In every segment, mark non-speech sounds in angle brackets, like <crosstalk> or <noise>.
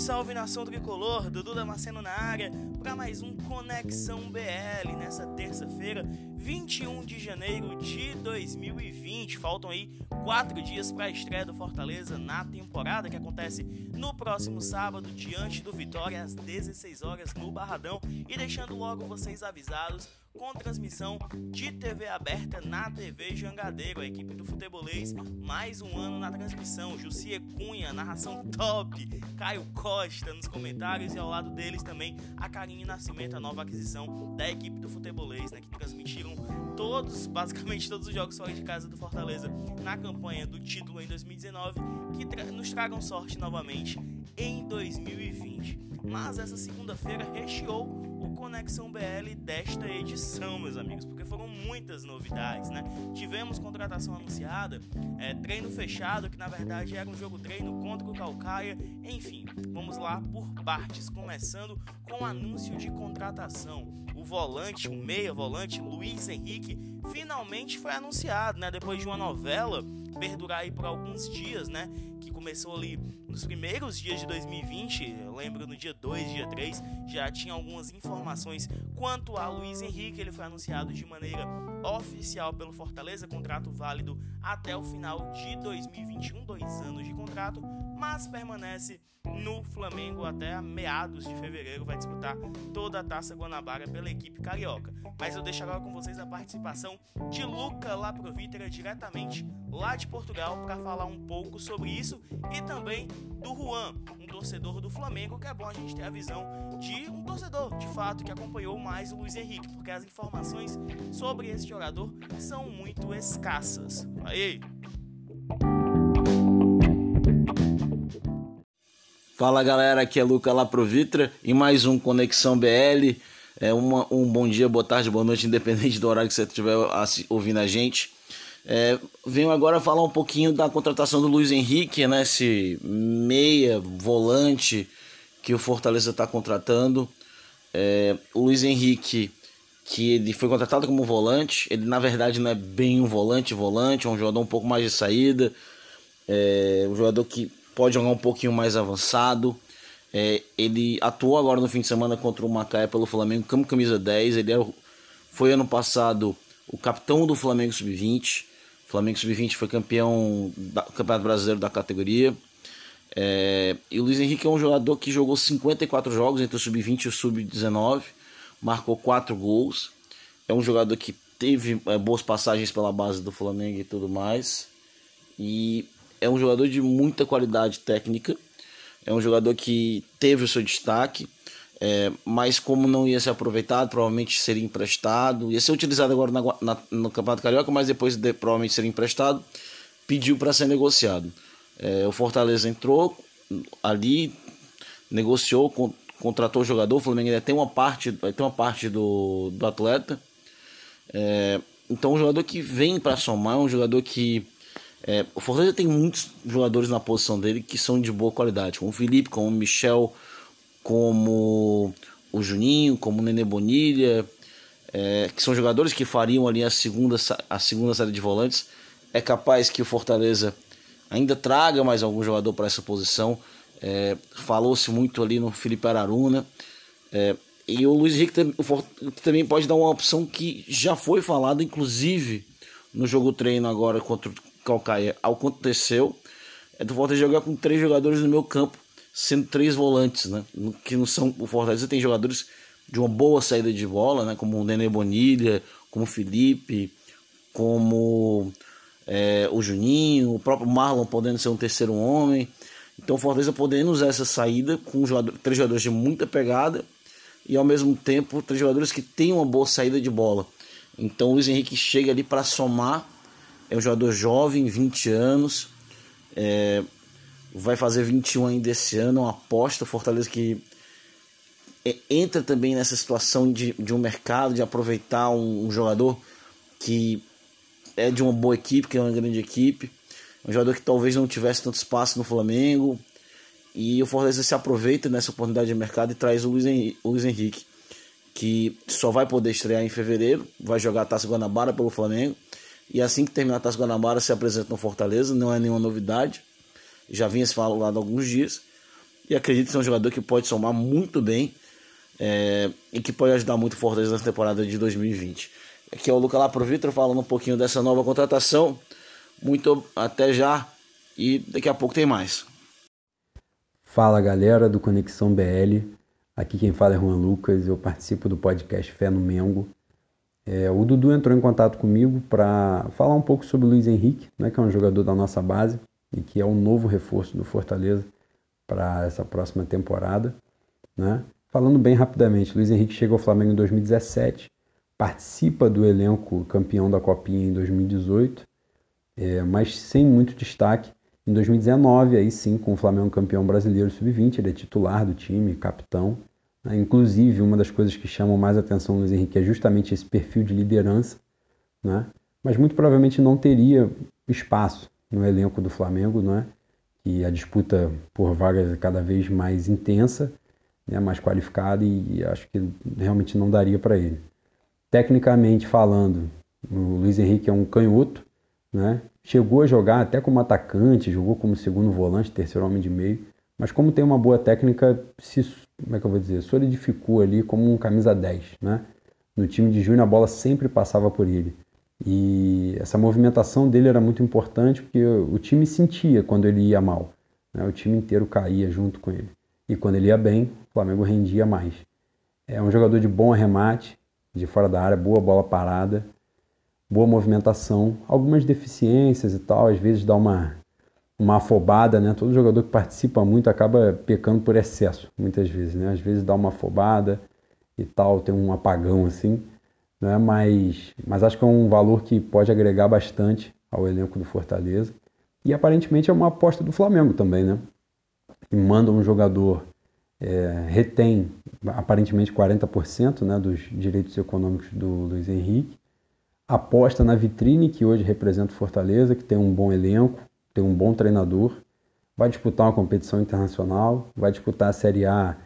salve nação tricolor, Dudu Damasceno na área, para mais um Conexão BL nessa terça-feira, 21 de janeiro de 2020. Faltam aí quatro dias para a estreia do Fortaleza na temporada que acontece no próximo sábado, diante do Vitória, às 16 horas no Barradão. E deixando logo vocês avisados com transmissão de TV aberta na TV Jangadeiro. A equipe do futebolês, mais um ano na transmissão. Jussie Cunha, narração top. Caio Costa nos comentários e ao lado deles também a Karine Nascimento, a nova aquisição da equipe do futebolês, né, que transmitiram todos, basicamente todos os jogos fora de casa do Fortaleza na campanha do título em 2019, que tra nos tragam sorte novamente em 2020. Mas essa segunda-feira recheou Conexão BL desta edição, meus amigos, porque foram muitas novidades, né? Tivemos contratação anunciada, é, treino fechado, que na verdade era um jogo treino contra o Calcaia, enfim, vamos lá por partes, começando com o anúncio de contratação. O volante, o meia volante, Luiz Henrique, finalmente foi anunciado, né? Depois de uma novela perdurar aí por alguns dias, né? Que começou ali nos primeiros dias de 2020, eu lembro no dia 2, dia 3, já tinha algumas informações quanto a Luiz Henrique, ele foi anunciado de maneira oficial pelo Fortaleza, contrato válido até o final de 2021, dois anos de contrato, mas permanece no Flamengo até meados de fevereiro, vai disputar toda a Taça Guanabara pela equipe carioca. Mas eu deixo agora com vocês a participação de Luca Laprovítera diretamente lá de Portugal para falar um pouco sobre isso e também do Juan, um torcedor do Flamengo, que é bom a gente ter a visão de um torcedor, de fato, que acompanhou mais o Luiz Henrique, porque as informações sobre esse jogador são muito escassas. Aí! Fala galera, aqui é Luca Laprovitra e mais um Conexão BL. É uma, um bom dia, boa tarde, boa noite, <laughs> independente do horário que você estiver ouvindo a gente. É, venho agora falar um pouquinho da contratação do Luiz Henrique, né, esse meia volante que o Fortaleza está contratando. É, o Luiz Henrique, que ele foi contratado como volante, ele na verdade não é bem um volante, volante, é um jogador um pouco mais de saída, é um jogador que pode jogar um pouquinho mais avançado. É, ele atuou agora no fim de semana contra o Macaé pelo Flamengo como camisa 10. Ele era, foi ano passado o capitão do Flamengo Sub-20. O Flamengo Sub-20 foi campeão do Campeonato Brasileiro da categoria. É, e o Luiz Henrique é um jogador que jogou 54 jogos entre o Sub-20 e o Sub-19, marcou 4 gols. É um jogador que teve é, boas passagens pela base do Flamengo e tudo mais. E é um jogador de muita qualidade técnica, é um jogador que teve o seu destaque, é, mas como não ia ser aproveitado, provavelmente seria emprestado, ia ser utilizado agora na, na, no Campeonato Carioca, mas depois de, provavelmente seria emprestado, pediu para ser negociado. É, o Fortaleza entrou ali, negociou, con, contratou o jogador, o Flamengo ainda tem uma parte, vai ter uma parte do, do atleta. É, então, um jogador que vem para somar, um jogador que é, o Fortaleza tem muitos jogadores na posição dele que são de boa qualidade, como o Felipe, como o Michel, como o Juninho, como o Nenê Bonilha, é, que são jogadores que fariam ali a segunda, a segunda série de volantes. É capaz que o Fortaleza ainda traga mais algum jogador para essa posição. É, Falou-se muito ali no Felipe Araruna. É, e o Luiz Henrique também pode dar uma opção que já foi falada, inclusive no jogo treino agora contra, Calcaia aconteceu é do Fortaleza jogar com três jogadores no meu campo, sendo três volantes, né? Que não são. O Fortaleza tem jogadores de uma boa saída de bola, né? Como o Nenê Bonilha, como o Felipe, como é, o Juninho, o próprio Marlon podendo ser um terceiro homem. Então o Fortaleza podendo usar essa saída com jogador, três jogadores de muita pegada e ao mesmo tempo três jogadores que têm uma boa saída de bola. Então o Luiz Henrique chega ali para somar é um jogador jovem, 20 anos. É, vai fazer 21 ainda esse ano. Uma aposta. Fortaleza que é, entra também nessa situação de, de um mercado, de aproveitar um, um, jogador que é de uma boa equipe, que é uma grande equipe. Um jogador que talvez não tivesse tanto espaço no Flamengo. E o Fortaleza se aproveita nessa oportunidade de mercado e traz o Luiz Henrique, o Luiz Henrique que só vai poder estrear em fevereiro. Vai jogar a Taça Guanabara pelo Flamengo. E assim que terminar a Taça Guanabara se apresenta no Fortaleza, não é nenhuma novidade. Já vinha se falando há alguns dias. e acredito ser um jogador que pode somar muito bem é, e que pode ajudar muito o Fortaleza nessa temporada de 2020. Aqui é o Luca lá pro Vitor falando um pouquinho dessa nova contratação. Muito até já e daqui a pouco tem mais. Fala galera do Conexão BL, aqui quem fala é Juan Lucas, eu participo do podcast Fé no Mengo. É, o Dudu entrou em contato comigo para falar um pouco sobre o Luiz Henrique, né, que é um jogador da nossa base e que é um novo reforço do Fortaleza para essa próxima temporada. Né? Falando bem rapidamente, Luiz Henrique chegou ao Flamengo em 2017, participa do elenco campeão da Copinha em 2018, é, mas sem muito destaque. Em 2019, aí sim, com o Flamengo campeão brasileiro sub-20, ele é titular do time, capitão. Né? Inclusive, uma das coisas que chamam mais atenção Luiz Henrique é justamente esse perfil de liderança, né? mas muito provavelmente não teria espaço no elenco do Flamengo, não é? que a disputa por vagas é cada vez mais intensa, né? mais qualificada e, e acho que realmente não daria para ele. Tecnicamente falando, o Luiz Henrique é um canhoto, né? chegou a jogar até como atacante, jogou como segundo volante, terceiro homem de meio, mas como tem uma boa técnica, se, como é que eu vou dizer, solidificou ali como um camisa 10, né? No time de Júnior a bola sempre passava por ele. E essa movimentação dele era muito importante porque o time sentia quando ele ia mal. Né? O time inteiro caía junto com ele. E quando ele ia bem, o Flamengo rendia mais. É um jogador de bom arremate, de fora da área, boa bola parada, boa movimentação, algumas deficiências e tal, às vezes dá uma, uma afobada, né? Todo jogador que participa muito acaba pecando por excesso, muitas vezes, né? Às vezes dá uma afobada e tal, tem um apagão assim né? mas, mas acho que é um valor que pode agregar bastante ao elenco do Fortaleza. E aparentemente é uma aposta do Flamengo também, né? E manda um jogador, é, retém aparentemente 40% né, dos direitos econômicos do Luiz Henrique, aposta na vitrine que hoje representa o Fortaleza, que tem um bom elenco, tem um bom treinador, vai disputar uma competição internacional, vai disputar a Série A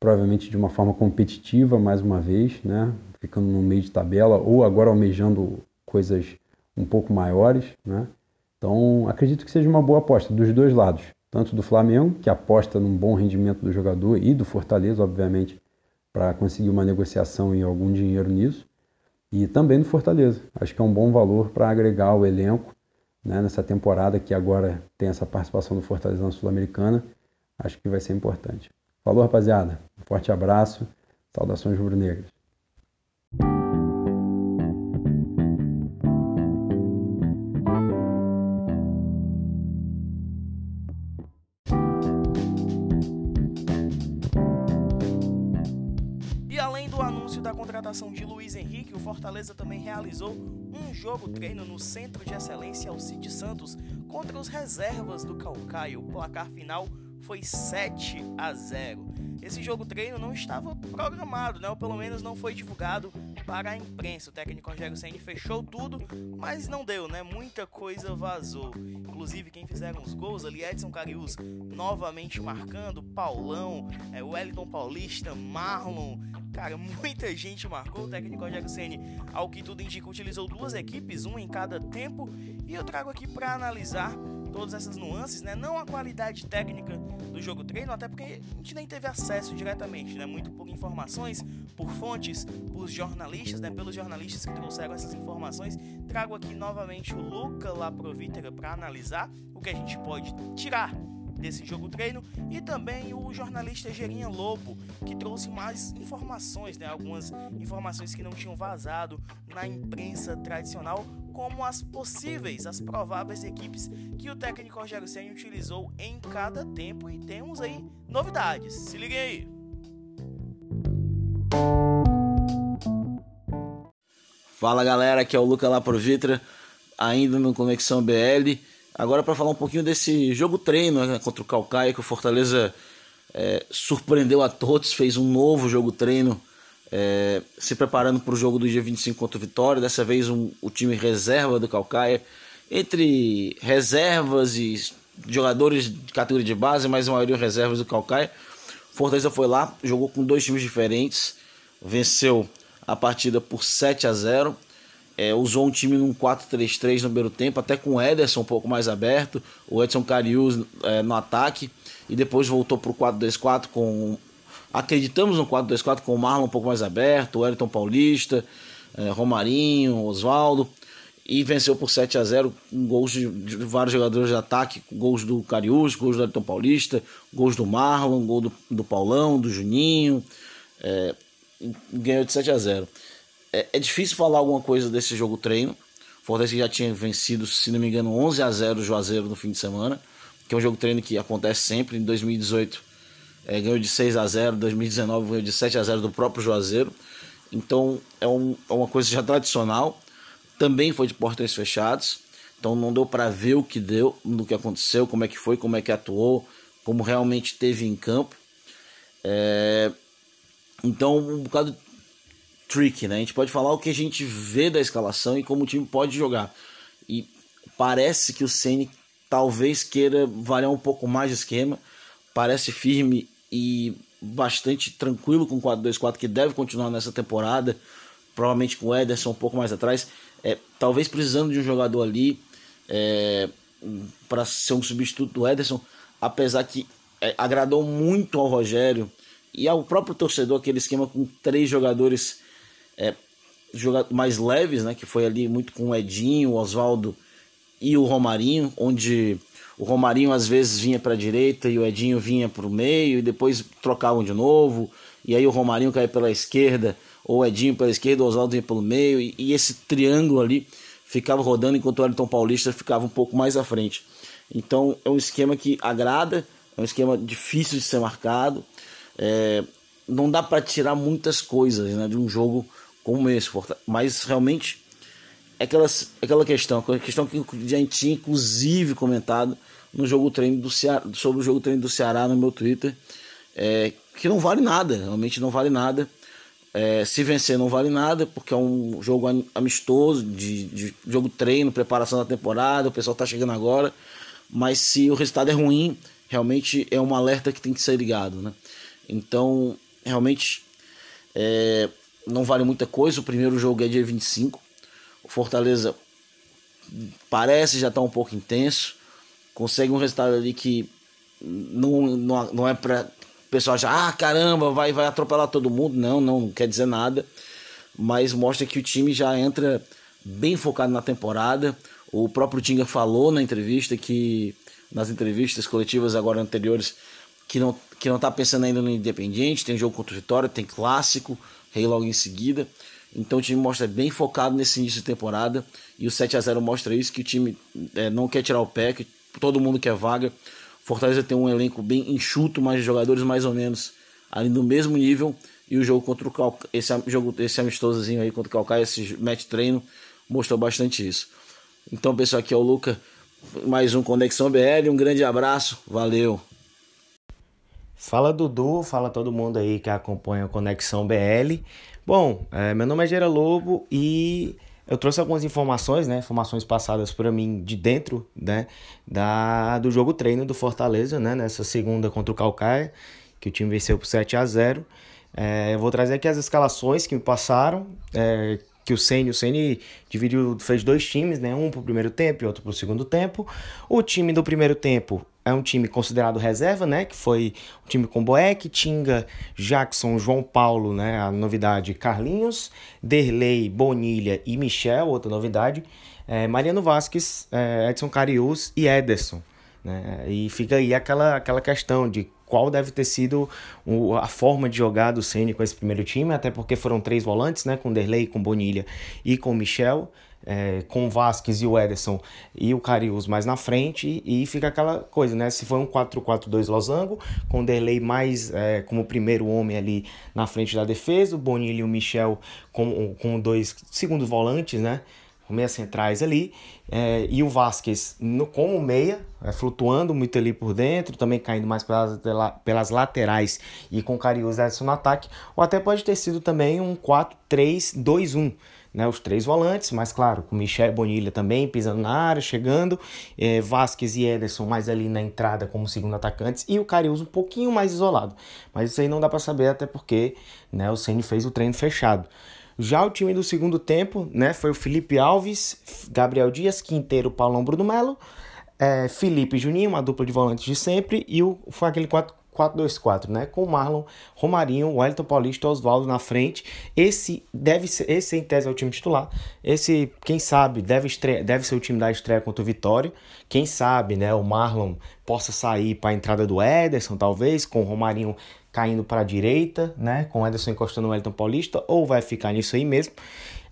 provavelmente de uma forma competitiva mais uma vez, né? ficando no meio de tabela ou agora almejando coisas um pouco maiores. Né? Então acredito que seja uma boa aposta dos dois lados, tanto do Flamengo, que aposta num bom rendimento do jogador, e do Fortaleza, obviamente, para conseguir uma negociação e algum dinheiro nisso, e também do Fortaleza. Acho que é um bom valor para agregar o elenco né, nessa temporada que agora tem essa participação do Fortaleza na Sul-Americana. Acho que vai ser importante. Falou, rapaziada. Um forte abraço. Saudações rubro-negras. Fortaleza também realizou um jogo treino no Centro de Excelência Alcide Santos contra os reservas do Calcaio. O placar final foi 7 a 0. Esse jogo treino não estava programado, né? ou pelo menos não foi divulgado para a imprensa. O técnico Rogério Senni fechou tudo, mas não deu, né? Muita coisa vazou. Inclusive quem fizeram os gols ali, Edson Carius novamente marcando, Paulão, é, Wellington Paulista, Marlon, Cara, muita gente marcou. O técnico Rogério Ceni, ao que tudo indica, utilizou duas equipes, uma em cada tempo. E eu trago aqui para analisar todas essas nuances, né? Não a qualidade técnica do jogo treino, até porque a gente nem teve acesso diretamente, né? Muito por informações, por fontes, por jornalistas, né? Pelos jornalistas que trouxeram essas informações. Trago aqui novamente o Luca Laprovítera para analisar o que a gente pode tirar desse jogo treino e também o jornalista Gerinha Lobo, que trouxe mais informações, né, algumas informações que não tinham vazado na imprensa tradicional, como as possíveis, as prováveis equipes que o técnico Rogério Senna utilizou em cada tempo e temos aí novidades. Se liguem aí. Fala galera, aqui é o Luca lá pro Vitra, ainda no Conexão BL. Agora para falar um pouquinho desse jogo treino né, contra o Calcaia, que o Fortaleza é, surpreendeu a todos, fez um novo jogo treino, é, se preparando para o jogo do dia 25 contra o Vitória. Dessa vez um, o time reserva do Calcaia, entre reservas e jogadores de categoria de base, mas a maioria reservas do Calcaia. Fortaleza foi lá, jogou com dois times diferentes, venceu a partida por 7 a 0 é, usou um time num 4-3-3 no primeiro tempo, até com o Ederson um pouco mais aberto, o Edson Carius é, no ataque, e depois voltou para o 4-2-4 com. Acreditamos no 4-2-4 com o Marlon um pouco mais aberto, o Elton Paulista, é, Romarinho, Oswaldo, e venceu por 7 a 0 com gols de, vários jogadores de ataque, gols do Carius, gols do Elton Paulista, gols do Marlon, gol do, do Paulão, do Juninho. É, ganhou de 7 a 0 é, é, difícil falar alguma coisa desse jogo treino. Fortaleza já tinha vencido, se não me engano, 11 a 0 o Juazeiro no fim de semana, que é um jogo treino que acontece sempre. Em 2018 é, ganhou de 6 a 0 2019 ganhou de 7 a 0 do próprio Juazeiro. Então é, um, é uma coisa já tradicional. Também foi de portões fechados. Então não deu para ver o que deu, no que aconteceu, como é que foi, como é que atuou, como realmente teve em campo. É, então, um bocado trick, né? A gente pode falar o que a gente vê da escalação e como o time pode jogar. E parece que o Ceni talvez queira variar um pouco mais de esquema. Parece firme e bastante tranquilo com o 4-2-4 que deve continuar nessa temporada. Provavelmente com o Ederson um pouco mais atrás. É, talvez precisando de um jogador ali é, para ser um substituto do Ederson. Apesar que é, agradou muito ao Rogério e ao próprio torcedor aquele esquema com três jogadores é, mais leves, né? Que foi ali muito com o Edinho, o Oswaldo e o Romarinho, onde o Romarinho às vezes vinha para a direita e o Edinho vinha para o meio e depois trocavam de novo. E aí o Romarinho caía pela esquerda, ou o Edinho pela esquerda, o Oswaldo vinha pelo meio. E, e, esse triângulo ali ficava rodando enquanto o Wellington Paulista ficava um pouco mais à frente. Então é um esquema que agrada, é um esquema difícil de ser marcado. É, não dá para tirar muitas coisas né, de um jogo como esse, mas realmente é aquela, aquela questão, aquela questão que a gente tinha inclusive comentado no jogo treino do Ceará, sobre o jogo treino do Ceará no meu Twitter, é, que não vale nada, realmente não vale nada. É, se vencer não vale nada, porque é um jogo amistoso, de, de jogo treino, preparação da temporada, o pessoal está chegando agora. Mas se o resultado é ruim, realmente é um alerta que tem que ser ligado. Né? Então, realmente, é, não vale muita coisa. O primeiro jogo é dia 25. O Fortaleza parece já estar tá um pouco intenso. Consegue um resultado ali que não, não, não é para o pessoal já, ah, caramba, vai, vai atropelar todo mundo. Não, não quer dizer nada. Mas mostra que o time já entra bem focado na temporada. O próprio Tinga falou na entrevista que nas entrevistas coletivas agora anteriores que não que não está pensando ainda no Independiente, tem jogo contra o Vitória, tem clássico, Rei logo em seguida. Então o time mostra bem focado nesse início de temporada e o 7 a 0 mostra isso que o time é, não quer tirar o pé, que todo mundo quer vaga. Fortaleza tem um elenco bem enxuto, mas jogadores mais ou menos ali no mesmo nível e o jogo contra o Calcaia, esse jogo esse amistosozinho aí contra o Calcaia, esse match treino mostrou bastante isso. Então, pessoal, aqui é o Luca, mais um Conexão BL, um grande abraço, valeu. Fala Dudu, fala todo mundo aí que acompanha o Conexão BL. Bom, é, meu nome é Gera Lobo e eu trouxe algumas informações, né, informações passadas para mim de dentro, né, da, do jogo treino do Fortaleza, né, nessa segunda contra o Calcaia, que o time venceu por 7 a 0. É, eu vou trazer aqui as escalações que me passaram, é, que o Ceni, o Ceni dividiu, fez dois times, né, um para o primeiro tempo e outro para o segundo tempo. O time do primeiro tempo é um time considerado reserva, né? Que foi um time com Boeck, Tinga, Jackson, João Paulo, né? A novidade Carlinhos, Derlei, Bonilha e Michel, outra novidade. É, Mariano Vasquez, é, Edson Carius e Ederson. Né? E fica aí aquela, aquela questão de qual deve ter sido a forma de jogar do Ceni com esse primeiro time, até porque foram três volantes, né? Com Derlei, com Bonilha e com Michel é, com o Vasquez e o Ederson e o Carius mais na frente e fica aquela coisa, né? Se foi um 4-4-2 losango, com o Derlei mais é, como primeiro homem ali na frente da defesa, o Bonilha e o Michel com, com dois segundos volantes, né? Meia centrais ali, é, e o Vasquez no, como meia, é, flutuando muito ali por dentro, também caindo mais pelas, pelas laterais e com o Carius e Ederson no ataque, ou até pode ter sido também um 4-3-2-1, né, os três volantes, mas claro, com Michel Bonilha também pisando na área, chegando, é, Vasquez e Ederson mais ali na entrada como segundo atacantes e o Carius um pouquinho mais isolado. Mas isso aí não dá para saber até porque né, o Ceni fez o treino fechado. Já o time do segundo tempo, né, foi o Felipe Alves, Gabriel Dias, Quinteiro, Paulão Bruno Melo, é, Felipe Juninho, uma dupla de volantes de sempre, e o, foi aquele 4-2-4, né? Com Marlon, Romarinho, Wellington Paulista, Oswaldo na frente. Esse deve ser, esse em tese é o time titular. Esse, quem sabe, deve, estreia, deve ser o time da estreia contra o Vitória. Quem sabe, né? O Marlon possa sair para a entrada do Ederson, talvez, com o Romarinho caindo para a direita, né? Com o Ederson encostando no Wellington Paulista, ou vai ficar nisso aí mesmo.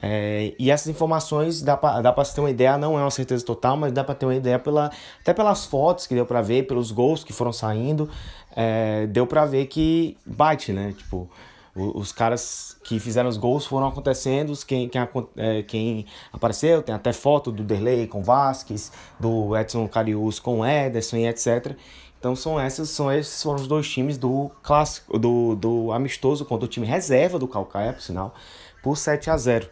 É, e essas informações dá para dá ter uma ideia, não é uma certeza total, mas dá para ter uma ideia pela, até pelas fotos que deu para ver, pelos gols que foram saindo, é, deu para ver que bate, né? Tipo, os caras que fizeram os gols foram acontecendo, quem, quem, é, quem apareceu, tem até foto do Derlei com Vasquez, do Edson Carius com Ederson e etc. Então são essas, são esses foram os dois times do clássico, do, do amistoso contra o time reserva do Calcaia, por sinal, por 7 a 0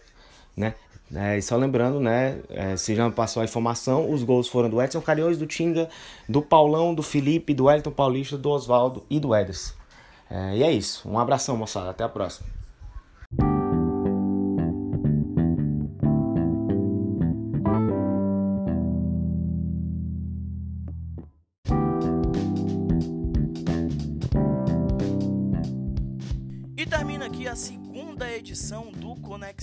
né? É, e só lembrando, né? É, se já passou a informação, os gols foram do Edson Carioz, do Tinga, do Paulão, do Felipe, do Wellington Paulista, do Oswaldo e do Ederson. É, e é isso. Um abração, moçada. Até a próxima. E termina aqui a segunda edição do Conexão.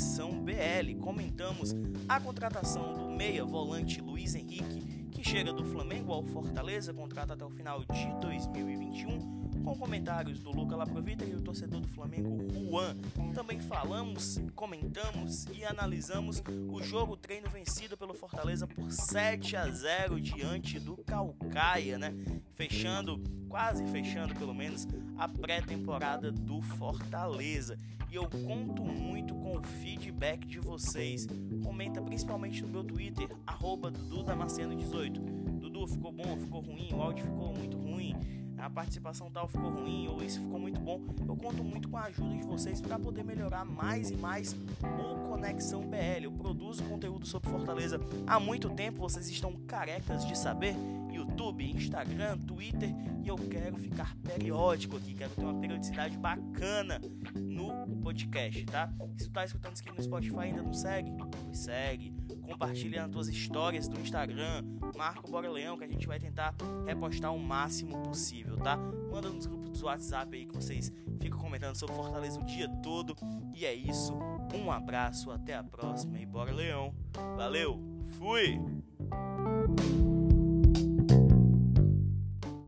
Comentamos a contratação do meia volante Luiz Henrique, que chega do Flamengo ao Fortaleza, contrata até o final de 2021 com comentários do Luca Laprovita e o torcedor do Flamengo Juan. Também falamos, comentamos e analisamos o jogo treino vencido pelo Fortaleza por 7 a 0 diante do Calcaia, né? Fechando, quase fechando pelo menos a pré-temporada do Fortaleza. E eu conto muito com o feedback de vocês. Comenta principalmente no meu Twitter, arroba Dudu 18 Dudu, ficou bom, ficou ruim, o áudio ficou muito ruim a participação tal ficou ruim ou isso ficou muito bom, eu conto muito com a ajuda de vocês para poder melhorar mais e mais o Conexão BL. Eu produzo conteúdo sobre Fortaleza há muito tempo, vocês estão carecas de saber. YouTube, Instagram, Twitter e eu quero ficar periódico aqui, quero ter uma periodicidade bacana no podcast, tá? Se tu tá escutando isso aqui no Spotify ainda não segue, me segue, compartilha nas tuas histórias do Instagram, marca o Bora Leão que a gente vai tentar repostar o máximo possível, tá? Manda nos grupos do WhatsApp aí que vocês ficam comentando sobre Fortaleza o dia todo. E é isso. Um abraço, até a próxima e bora Leão. Valeu, fui!